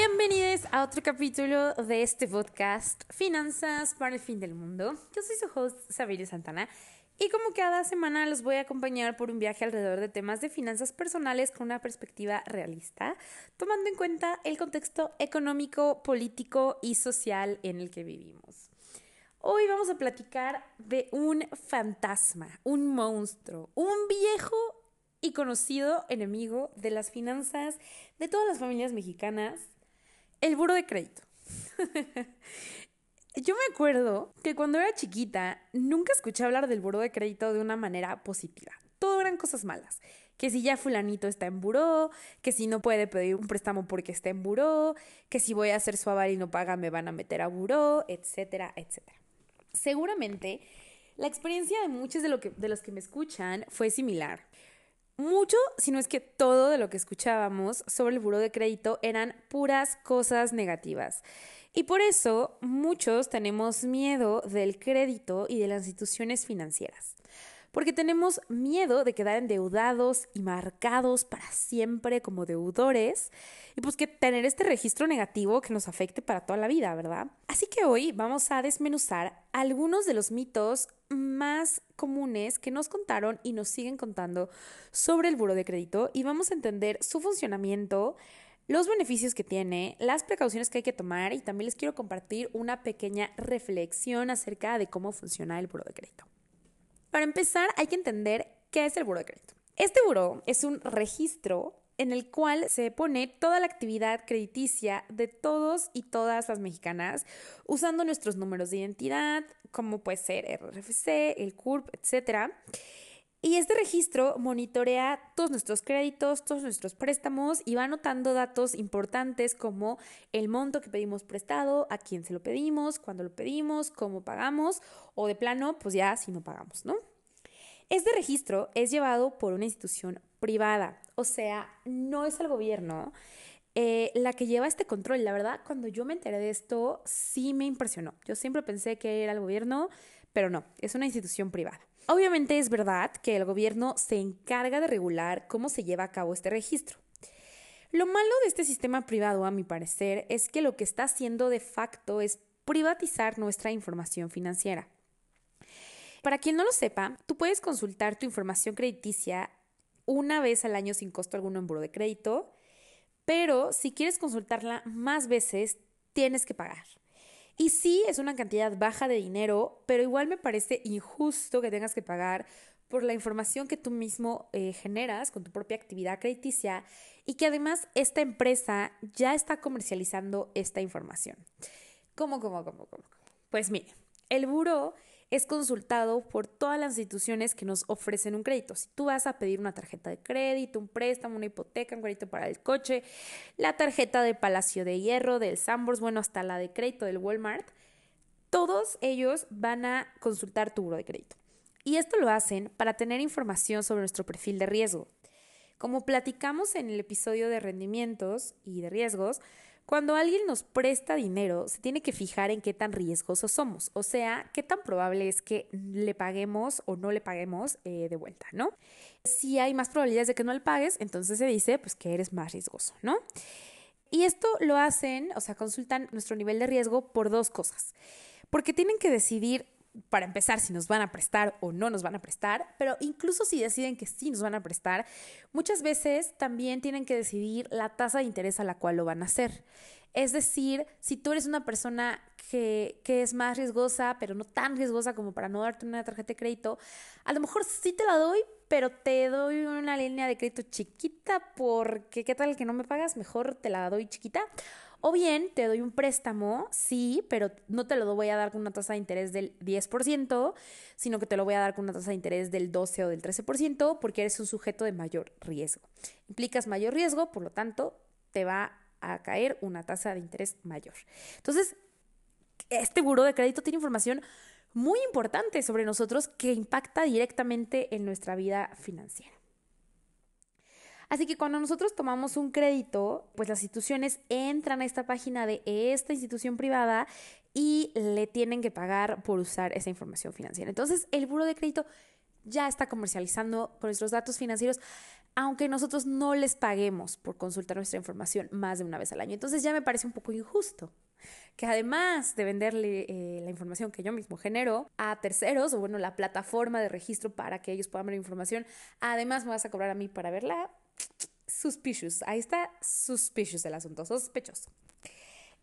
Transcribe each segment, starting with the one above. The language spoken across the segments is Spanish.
Bienvenidos a otro capítulo de este podcast Finanzas para el fin del mundo. Yo soy su host Sabiria Santana y como cada semana los voy a acompañar por un viaje alrededor de temas de finanzas personales con una perspectiva realista, tomando en cuenta el contexto económico, político y social en el que vivimos. Hoy vamos a platicar de un fantasma, un monstruo, un viejo y conocido enemigo de las finanzas de todas las familias mexicanas el buro de crédito. Yo me acuerdo que cuando era chiquita nunca escuché hablar del buro de crédito de una manera positiva. Todo eran cosas malas. Que si ya fulanito está en buró, que si no puede pedir un préstamo porque está en buró, que si voy a hacer su aval y no paga me van a meter a buró, etcétera, etcétera. Seguramente la experiencia de muchos de, lo que, de los que me escuchan fue similar. Mucho, si no es que todo de lo que escuchábamos sobre el buro de crédito eran puras cosas negativas. Y por eso muchos tenemos miedo del crédito y de las instituciones financieras porque tenemos miedo de quedar endeudados y marcados para siempre como deudores y pues que tener este registro negativo que nos afecte para toda la vida, ¿verdad? Así que hoy vamos a desmenuzar algunos de los mitos más comunes que nos contaron y nos siguen contando sobre el buro de crédito y vamos a entender su funcionamiento, los beneficios que tiene, las precauciones que hay que tomar y también les quiero compartir una pequeña reflexión acerca de cómo funciona el buro de crédito. Para empezar, hay que entender qué es el buro de crédito. Este buro es un registro en el cual se pone toda la actividad crediticia de todos y todas las mexicanas usando nuestros números de identidad, como puede ser RFC, el CURP, etc. Y este registro monitorea todos nuestros créditos, todos nuestros préstamos y va anotando datos importantes como el monto que pedimos prestado, a quién se lo pedimos, cuándo lo pedimos, cómo pagamos o de plano, pues ya si no pagamos, ¿no? Este registro es llevado por una institución privada, o sea, no es el gobierno eh, la que lleva este control. La verdad, cuando yo me enteré de esto, sí me impresionó. Yo siempre pensé que era el gobierno, pero no, es una institución privada. Obviamente es verdad que el gobierno se encarga de regular cómo se lleva a cabo este registro. Lo malo de este sistema privado, a mi parecer, es que lo que está haciendo de facto es privatizar nuestra información financiera. Para quien no lo sepa, tú puedes consultar tu información crediticia una vez al año sin costo alguno en buro de crédito, pero si quieres consultarla más veces, tienes que pagar. Y sí, es una cantidad baja de dinero, pero igual me parece injusto que tengas que pagar por la información que tú mismo eh, generas con tu propia actividad crediticia y que además esta empresa ya está comercializando esta información. ¿Cómo, cómo, cómo, cómo? Pues mire, el buro es consultado por todas las instituciones que nos ofrecen un crédito. Si tú vas a pedir una tarjeta de crédito, un préstamo, una hipoteca, un crédito para el coche, la tarjeta de Palacio de Hierro, del Sambors, bueno, hasta la de crédito del Walmart, todos ellos van a consultar tu buro de crédito. Y esto lo hacen para tener información sobre nuestro perfil de riesgo. Como platicamos en el episodio de rendimientos y de riesgos, cuando alguien nos presta dinero, se tiene que fijar en qué tan riesgosos somos, o sea, qué tan probable es que le paguemos o no le paguemos eh, de vuelta, ¿no? Si hay más probabilidades de que no le pagues, entonces se dice pues que eres más riesgoso, ¿no? Y esto lo hacen, o sea, consultan nuestro nivel de riesgo por dos cosas. Porque tienen que decidir para empezar, si nos van a prestar o no nos van a prestar, pero incluso si deciden que sí nos van a prestar, muchas veces también tienen que decidir la tasa de interés a la cual lo van a hacer. Es decir, si tú eres una persona que, que, es más riesgosa, pero no tan riesgosa como para no darte una tarjeta de crédito, a lo mejor sí te la doy, pero te doy una línea de crédito chiquita porque qué tal que no me pagas, mejor te la doy chiquita. O bien te doy un préstamo, sí, pero no te lo voy a dar con una tasa de interés del 10%, sino que te lo voy a dar con una tasa de interés del 12 o del 13% porque eres un sujeto de mayor riesgo. Implicas mayor riesgo, por lo tanto, te va a caer una tasa de interés mayor. Entonces, este buro de crédito tiene información muy importante sobre nosotros que impacta directamente en nuestra vida financiera. Así que cuando nosotros tomamos un crédito, pues las instituciones entran a esta página de esta institución privada y le tienen que pagar por usar esa información financiera. Entonces, el buro de crédito ya está comercializando con nuestros datos financieros, aunque nosotros no les paguemos por consultar nuestra información más de una vez al año. Entonces ya me parece un poco injusto que además de venderle eh, la información que yo mismo genero a terceros, o bueno, la plataforma de registro para que ellos puedan ver información, además me vas a cobrar a mí para verla. Suspicious, ahí está suspicious el asunto, sospechoso.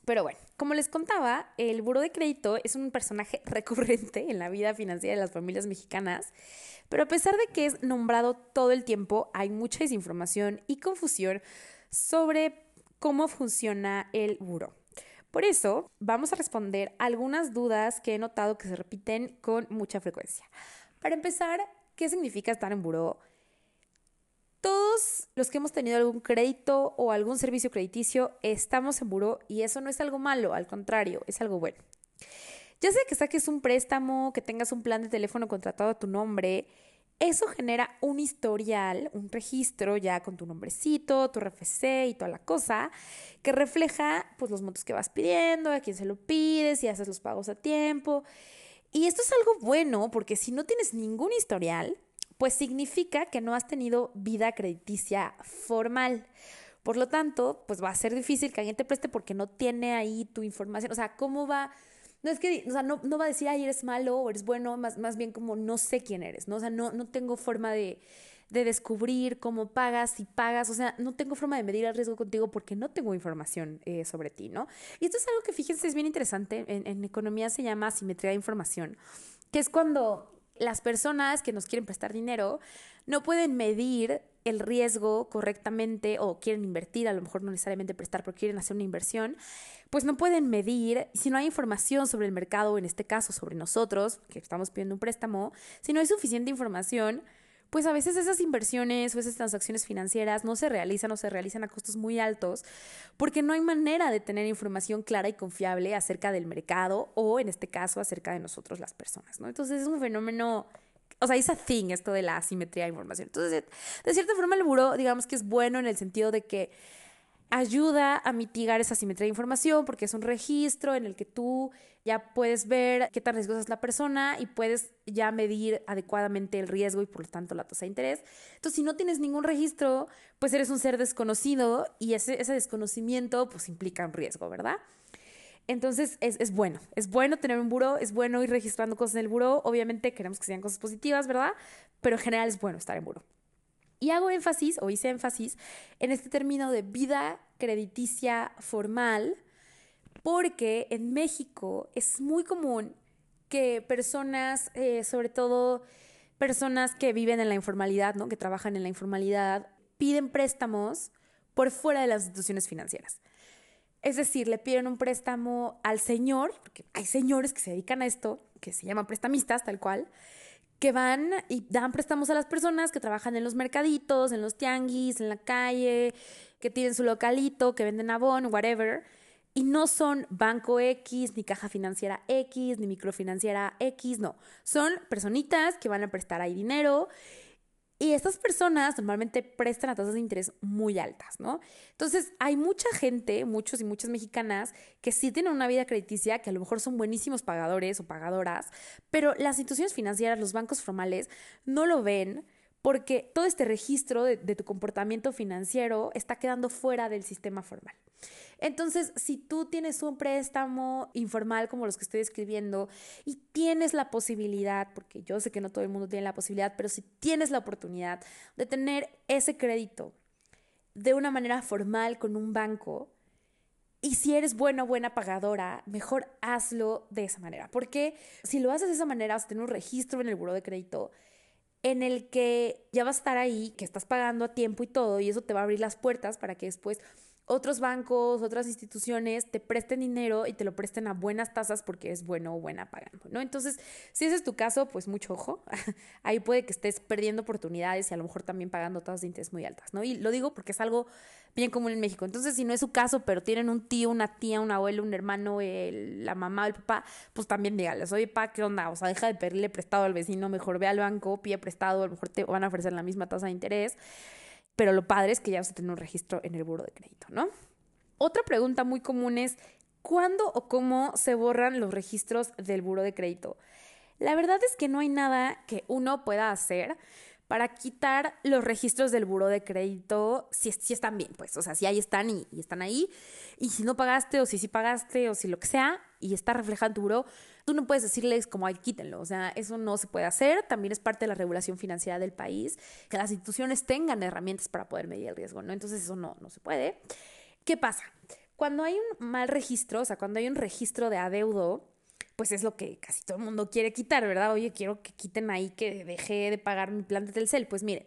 Pero bueno, como les contaba, el buro de crédito es un personaje recurrente en la vida financiera de las familias mexicanas, pero a pesar de que es nombrado todo el tiempo, hay mucha desinformación y confusión sobre cómo funciona el buro. Por eso, vamos a responder algunas dudas que he notado que se repiten con mucha frecuencia. Para empezar, ¿qué significa estar en buró? Todos los que hemos tenido algún crédito o algún servicio crediticio estamos en buró y eso no es algo malo, al contrario, es algo bueno. Ya sea que saques un préstamo, que tengas un plan de teléfono contratado a tu nombre, eso genera un historial, un registro ya con tu nombrecito, tu RFC y toda la cosa, que refleja pues los montos que vas pidiendo, a quién se lo pides, si haces los pagos a tiempo. Y esto es algo bueno porque si no tienes ningún historial, pues significa que no has tenido vida crediticia formal. Por lo tanto, pues va a ser difícil que alguien te preste porque no tiene ahí tu información. O sea, ¿cómo va? No es que, o sea, no, va a decir, ay, eres malo o eres bueno, más, más bien como no sé quién eres, ¿no? O sea, no, no tengo forma de, descubrir cómo pagas, si pagas, o sea, no tengo forma de medir el riesgo contigo porque no tengo información eh, sobre ti, ¿no? Y esto es algo que fíjense es bien interesante, en, en economía se llama asimetría de información, que es cuando las personas que nos quieren prestar dinero no pueden medir el riesgo correctamente o quieren invertir, a lo mejor no necesariamente prestar, pero quieren hacer una inversión, pues no pueden medir, si no hay información sobre el mercado, en este caso sobre nosotros, que estamos pidiendo un préstamo, si no hay suficiente información, pues a veces esas inversiones o esas transacciones financieras no se realizan o se realizan a costos muy altos porque no hay manera de tener información clara y confiable acerca del mercado o en este caso acerca de nosotros las personas, ¿no? Entonces es un fenómeno o sea, es a thing esto de la asimetría de información. Entonces, de cierta forma, el buró, digamos que es bueno en el sentido de que ayuda a mitigar esa asimetría de información porque es un registro en el que tú ya puedes ver qué tan riesgosa es la persona y puedes ya medir adecuadamente el riesgo y por lo tanto la tasa de interés. Entonces, si no tienes ningún registro, pues eres un ser desconocido y ese, desconocimiento pues implica un riesgo, ¿verdad? Entonces es, es, bueno, es bueno tener un buro, es bueno ir registrando cosas en el buro, obviamente queremos que sean cosas positivas, ¿verdad? Pero en general es bueno estar en buro. Y hago énfasis, o hice énfasis, en este término de vida crediticia formal, porque en México es muy común que personas, eh, sobre todo personas que viven en la informalidad, ¿no? que trabajan en la informalidad, piden préstamos por fuera de las instituciones financieras. Es decir, le piden un préstamo al señor, porque hay señores que se dedican a esto, que se llaman prestamistas, tal cual, que van y dan préstamos a las personas que trabajan en los mercaditos, en los tianguis, en la calle, que tienen su localito, que venden abón, whatever. Y no son banco X, ni caja financiera X, ni microfinanciera X, no. Son personitas que van a prestar ahí dinero y estas personas normalmente prestan a tasas de interés muy altas, ¿no? Entonces, hay mucha gente, muchos y muchas mexicanas, que sí tienen una vida crediticia, que a lo mejor son buenísimos pagadores o pagadoras, pero las instituciones financieras, los bancos formales, no lo ven porque todo este registro de, tu comportamiento financiero está quedando fuera del sistema formal. Entonces, si tú tienes un préstamo informal como los que estoy escribiendo y tienes la posibilidad, porque yo sé que no todo el mundo tiene la posibilidad, pero si tienes la oportunidad de tener ese crédito de una manera formal con un banco, y si eres buena o buena pagadora, mejor hazlo de esa manera. Porque si lo haces de esa manera, vas a tener un registro en el buro de crédito en el que ya vas a estar ahí, que estás pagando a tiempo y todo, y eso te va a abrir las puertas para que después otros bancos, otras instituciones te presten dinero y te lo presten a buenas tasas porque es bueno o buena pagando, ¿no? Entonces, si ese es tu caso, pues mucho ojo. Ahí puede que estés perdiendo oportunidades y a lo mejor también pagando tasas de interés muy altas, ¿no? Y lo digo porque es algo bien común en México. Entonces, si no es su caso, pero tienen un tío, una tía, un abuelo, un hermano, la mamá, el papá, pues también dígales, oye, pa, ¿qué onda? O sea, deja de pedirle prestado al vecino, mejor ve al banco, pide prestado, a lo mejor te van a ofrecer la misma tasa de interés pero lo padre es que ya vas a tener un registro en el buro de crédito, ¿no? Otra pregunta muy común es, ¿cuándo o cómo se borran los registros del buro de crédito? La verdad es que no hay nada que uno pueda hacer para quitar los registros del buro de crédito si, están bien, pues, o sea, si ahí están y, están ahí, y si no pagaste o si sí pagaste o si lo que sea, y está reflejado en tu buro, tú no puedes decirles como, ay, quítenlo, o sea, eso no se puede hacer, también es parte de la regulación financiera del país, que las instituciones tengan herramientas para poder medir el riesgo, ¿no? Entonces eso no, no se puede. ¿Qué pasa? Cuando hay un mal registro, o sea, cuando hay un registro de adeudo, pues es lo que casi todo el mundo quiere quitar, ¿verdad? Oye, quiero que quiten ahí que dejé de pagar mi plan de Telcel. Pues miren,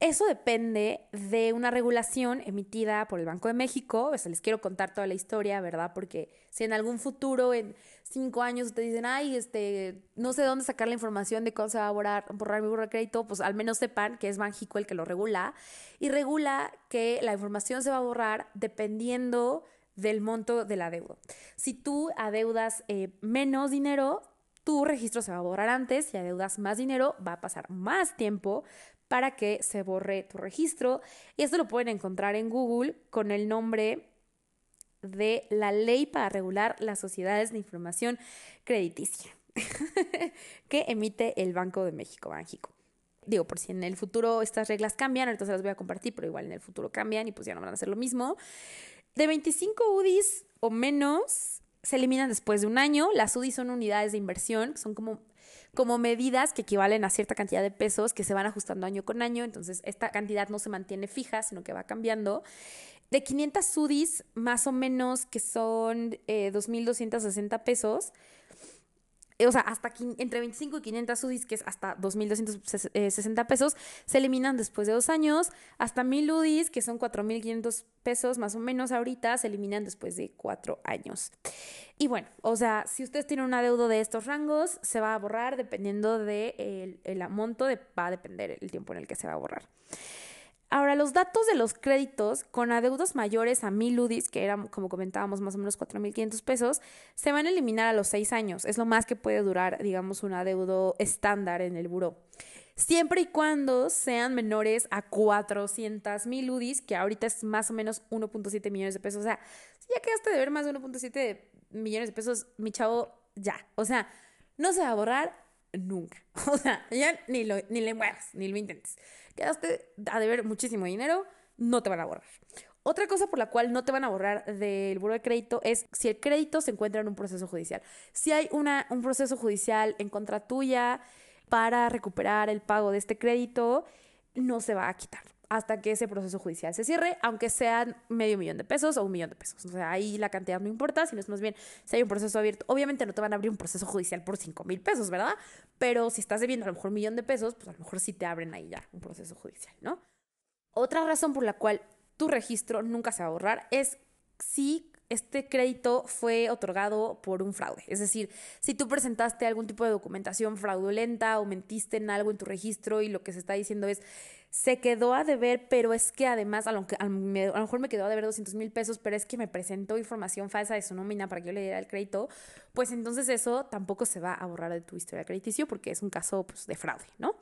eso depende de una regulación emitida por el Banco de México. O sea, les quiero contar toda la historia, ¿verdad? Porque si en algún futuro, en cinco años, ustedes dicen, ay, este, no sé dónde sacar la información de cómo se va a borrar, borrar mi burro de crédito, pues al menos sepan que es Banjico el que lo regula. Y regula que la información se va a borrar dependiendo del monto del adeudo. Si tú adeudas eh, menos dinero, tu registro se va a borrar antes. Si adeudas más dinero, va a pasar más tiempo para que se borre tu registro. Y esto lo pueden encontrar en Google con el nombre de la ley para regular las sociedades de información crediticia que emite el Banco de México, Banjico. Digo, por si en el futuro estas reglas cambian, entonces las voy a compartir, pero igual en el futuro cambian y pues ya no van a hacer lo mismo. De 25 UDIs o menos se eliminan después de un año. Las UDIs son unidades de inversión, son como, como medidas que equivalen a cierta cantidad de pesos que se van ajustando año con año. Entonces, esta cantidad no se mantiene fija, sino que va cambiando. De 500 UDIs, más o menos, que son eh, 2.260 pesos, o sea, hasta entre 25 y 500 UDIs, que es hasta 2.260 pesos, se eliminan después de dos años. Hasta 1.000 UDIs, que son 4.500 pesos más o menos ahorita, se eliminan después de cuatro años. Y bueno, o sea, si ustedes tienen un adeudo de estos rangos, se va a borrar dependiendo del de el, monto, va a depender el tiempo en el que se va a borrar. Ahora, los datos de los créditos con adeudos mayores a 1000 UDIs, que eran, como comentábamos, más o menos 4.500 pesos, se van a eliminar a los 6 años. Es lo más que puede durar, digamos, un adeudo estándar en el buró. Siempre y cuando sean menores a 400 mil UDIs, que ahorita es más o menos 1.7 millones de pesos. O sea, si ya quedaste de ver más de 1.7 millones de pesos, mi chavo, ya. O sea, no se va a borrar nunca. O sea, ya ni, lo, ni le muevas, ni lo intentes quedaste a deber muchísimo dinero, no te van a borrar. Otra cosa por la cual no te van a borrar del buro de crédito es si el crédito se encuentra en un proceso judicial. Si hay una, un proceso judicial en contra tuya para recuperar el pago de este crédito, no se va a quitar hasta que ese proceso judicial se cierre, aunque sean medio millón de pesos o un millón de pesos. O sea, ahí la cantidad no importa, sino es más bien si hay un proceso abierto. Obviamente no te van a abrir un proceso judicial por 5 mil pesos, ¿verdad? Pero si estás debiendo a lo mejor un millón de pesos, pues a lo mejor sí te abren ahí ya un proceso judicial, ¿no? Otra razón por la cual tu registro nunca se va a borrar es si este crédito fue otorgado por un fraude. Es decir, si tú presentaste algún tipo de documentación fraudulenta o mentiste en algo en tu registro y lo que se está diciendo es, se quedó a deber, pero es que además, a lo, a lo mejor me quedó a deber 200 mil pesos, pero es que me presentó información falsa de su nómina para que yo le diera el crédito, pues entonces eso tampoco se va a borrar de tu historia crediticio porque es un caso pues, de fraude, ¿no?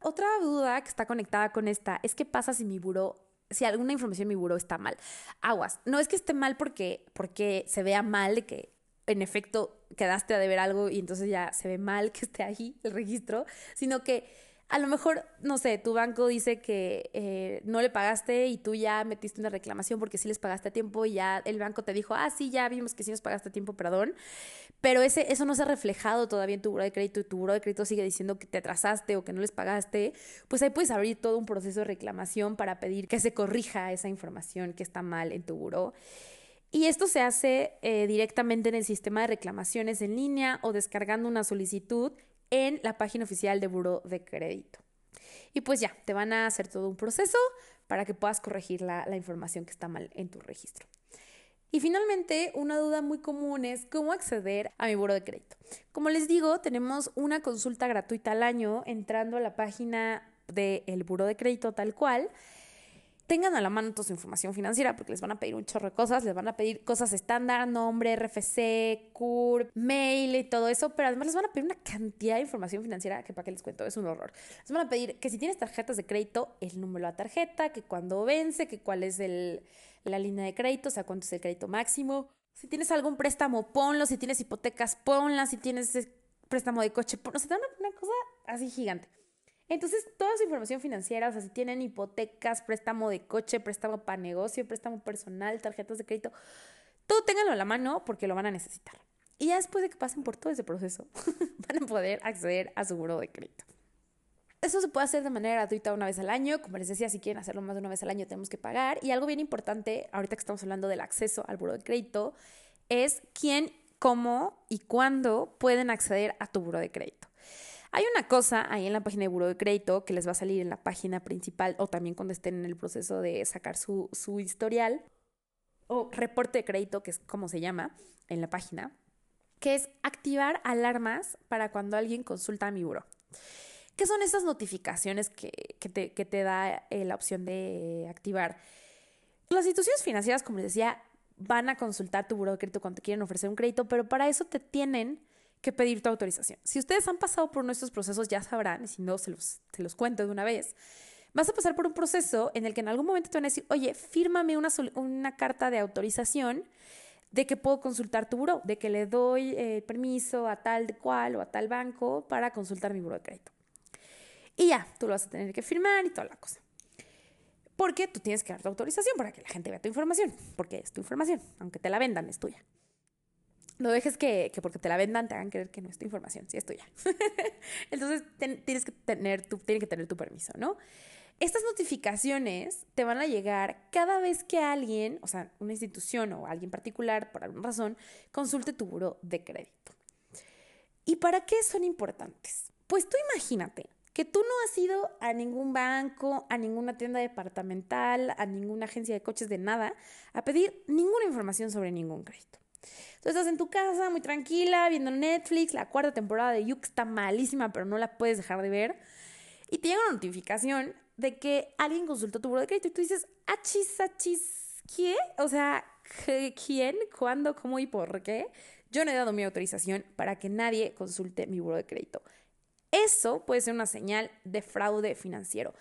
Otra duda que está conectada con esta es qué pasa si mi buro si alguna información en mi buro está mal. Aguas. No es que esté mal porque, porque se vea mal de que en efecto quedaste a deber algo y entonces ya se ve mal que esté ahí el registro, sino que a lo mejor, no sé, tu banco dice que eh, no le pagaste y tú ya metiste una reclamación porque sí les pagaste a tiempo y ya el banco te dijo, ah, sí, ya vimos que sí nos pagaste a tiempo, perdón. Pero ese, eso no se ha reflejado todavía en tu buro de crédito y tu buro de crédito sigue diciendo que te atrasaste o que no les pagaste, pues ahí puedes abrir todo un proceso de reclamación para pedir que se corrija esa información que está mal en tu buro. Y esto se hace eh, directamente en el sistema de reclamaciones en línea o descargando una solicitud en la página oficial de Buro de Crédito. Y pues ya, te van a hacer todo un proceso para que puedas corregir la, la información que está mal en tu registro. Y finalmente, una duda muy común es cómo acceder a mi buro de crédito. Como les digo, tenemos una consulta gratuita al año entrando a la página del el buro de crédito tal cual tengan a la mano toda su información financiera porque les van a pedir un chorro de cosas, les van a pedir cosas estándar, nombre, RFC, CURP, mail y todo eso, pero además les van a pedir una cantidad de información financiera que para qué les cuento, es un horror. Les van a pedir que si tienes tarjetas de crédito, el número de la tarjeta, que cuando vence, que cuál es el, la línea de crédito, o sea, cuánto es el crédito máximo. Si tienes algún préstamo, ponlo. Si tienes hipotecas, ponlas. Si tienes préstamo de coche, o sea, una cosa así gigante. Entonces, toda su información financiera, o sea, si tienen hipotecas, préstamo de coche, préstamo para negocio, préstamo personal, tarjetas de crédito, todo ténganlo a la mano porque lo van a necesitar. Y ya después de que pasen por todo ese proceso, van a poder acceder a su buro de crédito. Eso se puede hacer de manera gratuita una vez al año. Como les decía, si quieren hacerlo más de una vez al año, tenemos que pagar. Y algo bien importante, ahorita que estamos hablando del acceso al buro de crédito, es quién, cómo y cuándo pueden acceder a tu buro de crédito. Hay una cosa ahí en la página de Buro de Crédito que les va a salir en la página principal o también cuando estén en el proceso de sacar su, su historial o reporte de crédito, que es como se llama en la página, que es activar alarmas para cuando alguien consulta mi buro. ¿Qué son esas notificaciones que, te, da eh, la opción de activar? Las instituciones financieras, como les decía, van a consultar tu buro de crédito cuando te quieren ofrecer un crédito, pero para eso te tienen que pedir tu autorización. Si ustedes han pasado por nuestros procesos, ya sabrán, y si no, se los, se los cuento de una vez. Vas a pasar por un proceso en el que en algún momento te van a decir, oye, fírmame una, una carta de autorización de que puedo consultar tu buro, de que le doy eh, permiso a tal cual o a tal banco para consultar mi buro de crédito. Y ya, tú lo vas a tener que firmar y toda la cosa. Porque tú tienes que dar tu autorización para que la gente vea tu información, porque es tu información, aunque te la vendan, es tuya. No dejes que, porque te la vendan te hagan creer que no es tu información, sí es tuya. Entonces tienes que tener tu, que tener tu permiso, ¿no? Estas notificaciones te van a llegar cada vez que alguien, o sea, una institución o alguien particular, por alguna razón, consulte tu buro de crédito. ¿Y para qué son importantes? Pues tú imagínate que tú no has ido a ningún banco, a ninguna tienda departamental, a ninguna agencia de coches de nada, a pedir ninguna información sobre ningún crédito. Tú estás en tu casa muy tranquila, viendo Netflix, la cuarta temporada de You, está malísima, pero no la puedes dejar de ver, y te llega una notificación de que alguien consultó tu buro de crédito y tú dices, achis, achis, ¿qué? O sea, ¿quién? ¿Cuándo? ¿Cómo y por qué? Yo no he dado mi autorización para que nadie consulte mi buro de crédito. Eso puede ser una señal de fraude financiero.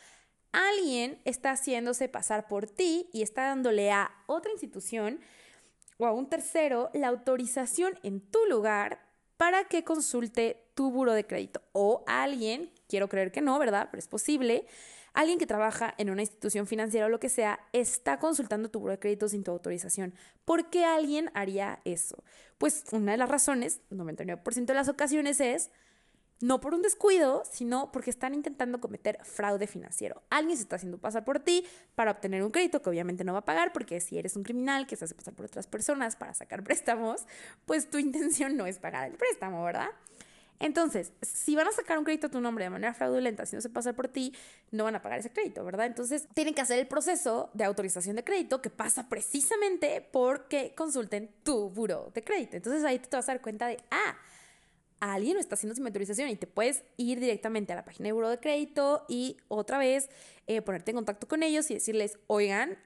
Alguien está haciéndose pasar por ti y está dándole a otra institución o a un tercero la autorización en tu lugar para que consulte tu buro de crédito. O alguien, quiero creer que no, ¿verdad? Pero es posible, Alguien que trabaja en una institución financiera o lo que sea está consultando tu buro de crédito sin tu autorización. ¿Por qué alguien haría eso? Pues una de las razones, 99% de las ocasiones es no por un descuido, sino porque están intentando cometer fraude financiero. Alguien se está haciendo pasar por ti para obtener un crédito que obviamente no va a pagar, porque si eres un criminal que se hace pasar por otras personas para sacar préstamos, pues tu intención no es pagar el préstamo, ¿verdad? Entonces, si van a sacar un crédito a tu nombre de manera fraudulenta, si no se pasa por ti, no van a pagar ese crédito, ¿verdad? Entonces, tienen que hacer el proceso de autorización de crédito que pasa precisamente porque consulten tu buro de crédito. Entonces, ahí te vas a dar cuenta de, ah, alguien está haciendo sin autorización y te puedes ir directamente a la página de buro de crédito y otra vez eh, ponerte en contacto con ellos y decirles, oigan,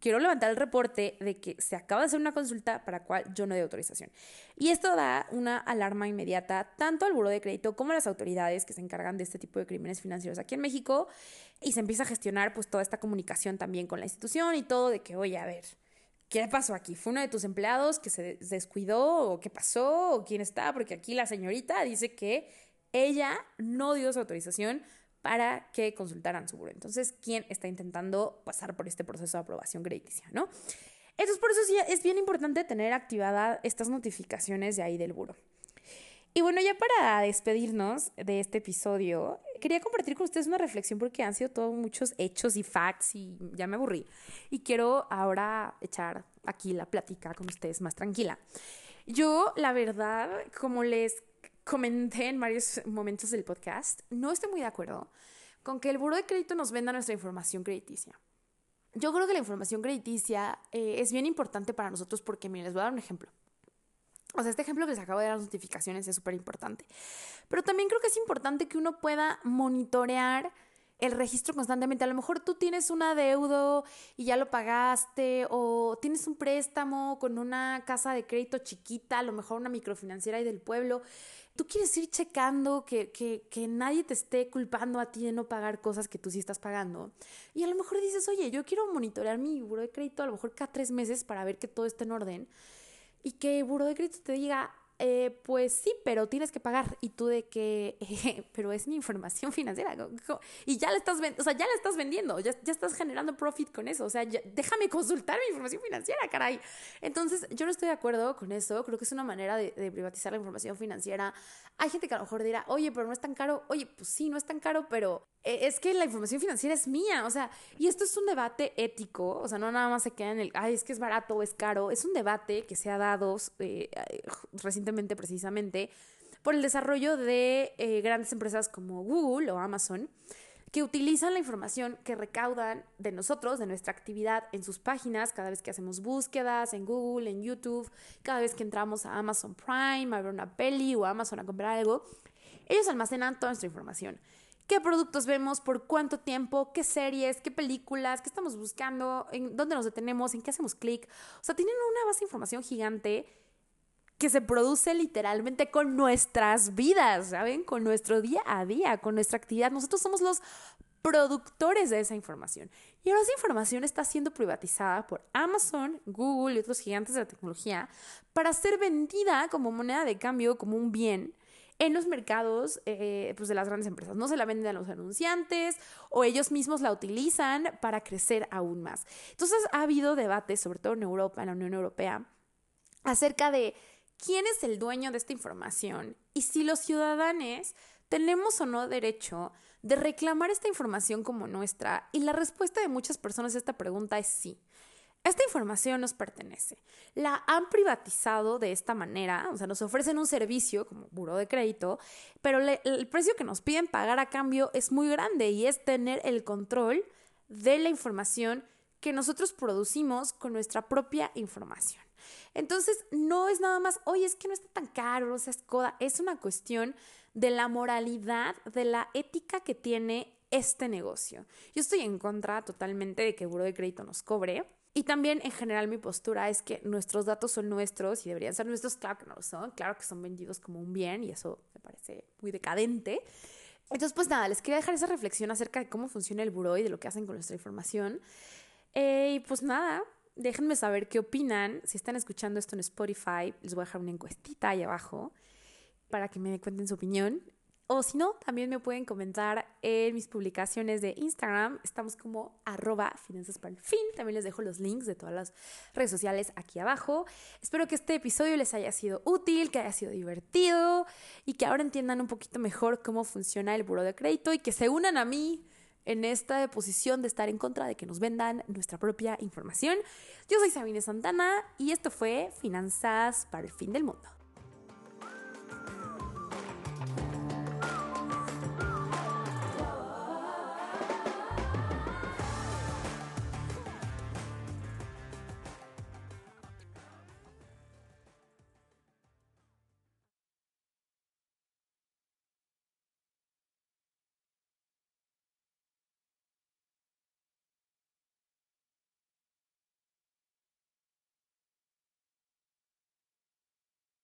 quiero levantar el reporte de que se acaba de hacer una consulta para la cual yo no doy autorización. Y esto da una alarma inmediata tanto al buro de crédito como a las autoridades que se encargan de este tipo de crímenes financieros aquí en México y se empieza a gestionar pues toda esta comunicación también con la institución y todo de que, oye, a ver, ¿qué pasó aquí? ¿Fue uno de tus empleados que se descuidó o qué pasó o quién está? Porque aquí la señorita dice que ella no dio su autorización para que consultaran su buro. Entonces, ¿quién está intentando pasar por este proceso de aprobación crediticia, no? Entonces, por eso sí es bien importante tener activadas estas notificaciones de ahí del buro. Y bueno, ya para despedirnos de este episodio, quería compartir con ustedes una reflexión porque han sido todos muchos hechos y facts y ya me aburrí. Y quiero ahora echar aquí la plática con ustedes más tranquila. Yo, la verdad, como les comenté en varios momentos del podcast, no estoy muy de acuerdo con que el buro de crédito nos venda nuestra información crediticia. Yo creo que la información crediticia eh, es bien importante para nosotros porque, miren, les voy a dar un ejemplo. O sea, este ejemplo que les acabo de dar las notificaciones es súper importante. Pero también creo que es importante que uno pueda monitorear el registro constantemente. A lo mejor tú tienes un adeudo y ya lo pagaste, o tienes un préstamo con una casa de crédito chiquita, a lo mejor una microfinanciera ahí del pueblo. Tú quieres ir checando que, que, nadie te esté culpando a ti de no pagar cosas que tú sí estás pagando. Y a lo mejor dices, oye, yo quiero monitorear mi buro de crédito a lo mejor cada tres meses para ver que todo esté en orden. Y que el buro de crédito te diga, eh, pues sí, pero tienes que pagar. Y tú de que, pero es mi información financiera. Y ya le estás, o sea, ya la estás vendiendo, ya, estás generando profit con eso. O sea, déjame consultar mi información financiera, caray. Entonces, yo no estoy de acuerdo con eso. Creo que es una manera de, de privatizar la información financiera. Hay gente que a lo mejor dirá, oye, pero no es tan caro. Oye, pues sí, no es tan caro, pero eh, es que la información financiera es mía. O sea, y esto es un debate ético. O sea, no nada más se queda en el, ay, es que es barato o es caro. Es un debate que se ha dado eh, recientemente precisamente por el desarrollo de eh, grandes empresas como Google o Amazon, que utilizan la información que recaudan de nosotros, de nuestra actividad en sus páginas, cada vez que hacemos búsquedas en Google, en YouTube, cada vez que entramos a Amazon Prime a ver una peli o a Amazon a comprar algo, ellos almacenan toda nuestra información. ¿Qué productos vemos? ¿Por cuánto tiempo? ¿Qué series? ¿Qué películas? ¿Qué estamos buscando? ¿En dónde nos detenemos? ¿En qué hacemos clic? O sea, tienen una base de información gigante que se produce literalmente con nuestras vidas, ¿saben? Con nuestro día a día, con nuestra actividad. Nosotros somos los productores de esa información. Y ahora esa información está siendo privatizada por Amazon, Google y otros gigantes de la tecnología para ser vendida como moneda de cambio, como un bien en los mercados eh, pues de las grandes empresas. No se la venden a los anunciantes o ellos mismos la utilizan para crecer aún más. Entonces ha habido debates, sobre todo en Europa, en la Unión Europea, acerca de quién es el dueño de esta información y si los ciudadanos tenemos o no derecho de reclamar esta información como nuestra. Y la respuesta de muchas personas a esta pregunta es sí. Esta información nos pertenece. La han privatizado de esta manera, o sea, nos ofrecen un servicio como buro de crédito, pero el precio que nos piden pagar a cambio es muy grande y es tener el control de la información que nosotros producimos con nuestra propia información. Entonces, no es nada más, oye, es que no está tan caro, o sea, es coda, es una cuestión de la moralidad, de la ética que tiene este negocio. Yo estoy en contra totalmente de que el buro de crédito nos cobre. Y también en general mi postura es que nuestros datos son nuestros y deberían ser nuestros. Claro que no lo son, claro que son vendidos como un bien y eso me parece muy decadente. Entonces, pues nada, les quería dejar esa reflexión acerca de cómo funciona el buró y de lo que hacen con nuestra información. Eh, y pues nada, déjenme saber qué opinan. Si están escuchando esto en Spotify, les voy a dejar una encuestita ahí abajo para que me cuenten su opinión. O si no, también me pueden comentar en mis publicaciones de Instagram. Estamos como arroba finanzas para el fin. También les dejo los links de todas las redes sociales aquí abajo. Espero que este episodio les haya sido útil, que haya sido divertido y que ahora entiendan un poquito mejor cómo funciona el buro de crédito y que se unan a mí en esta posición de estar en contra de que nos vendan nuestra propia información. Yo soy Sabine Santana y esto fue Finanzas para el fin del mundo.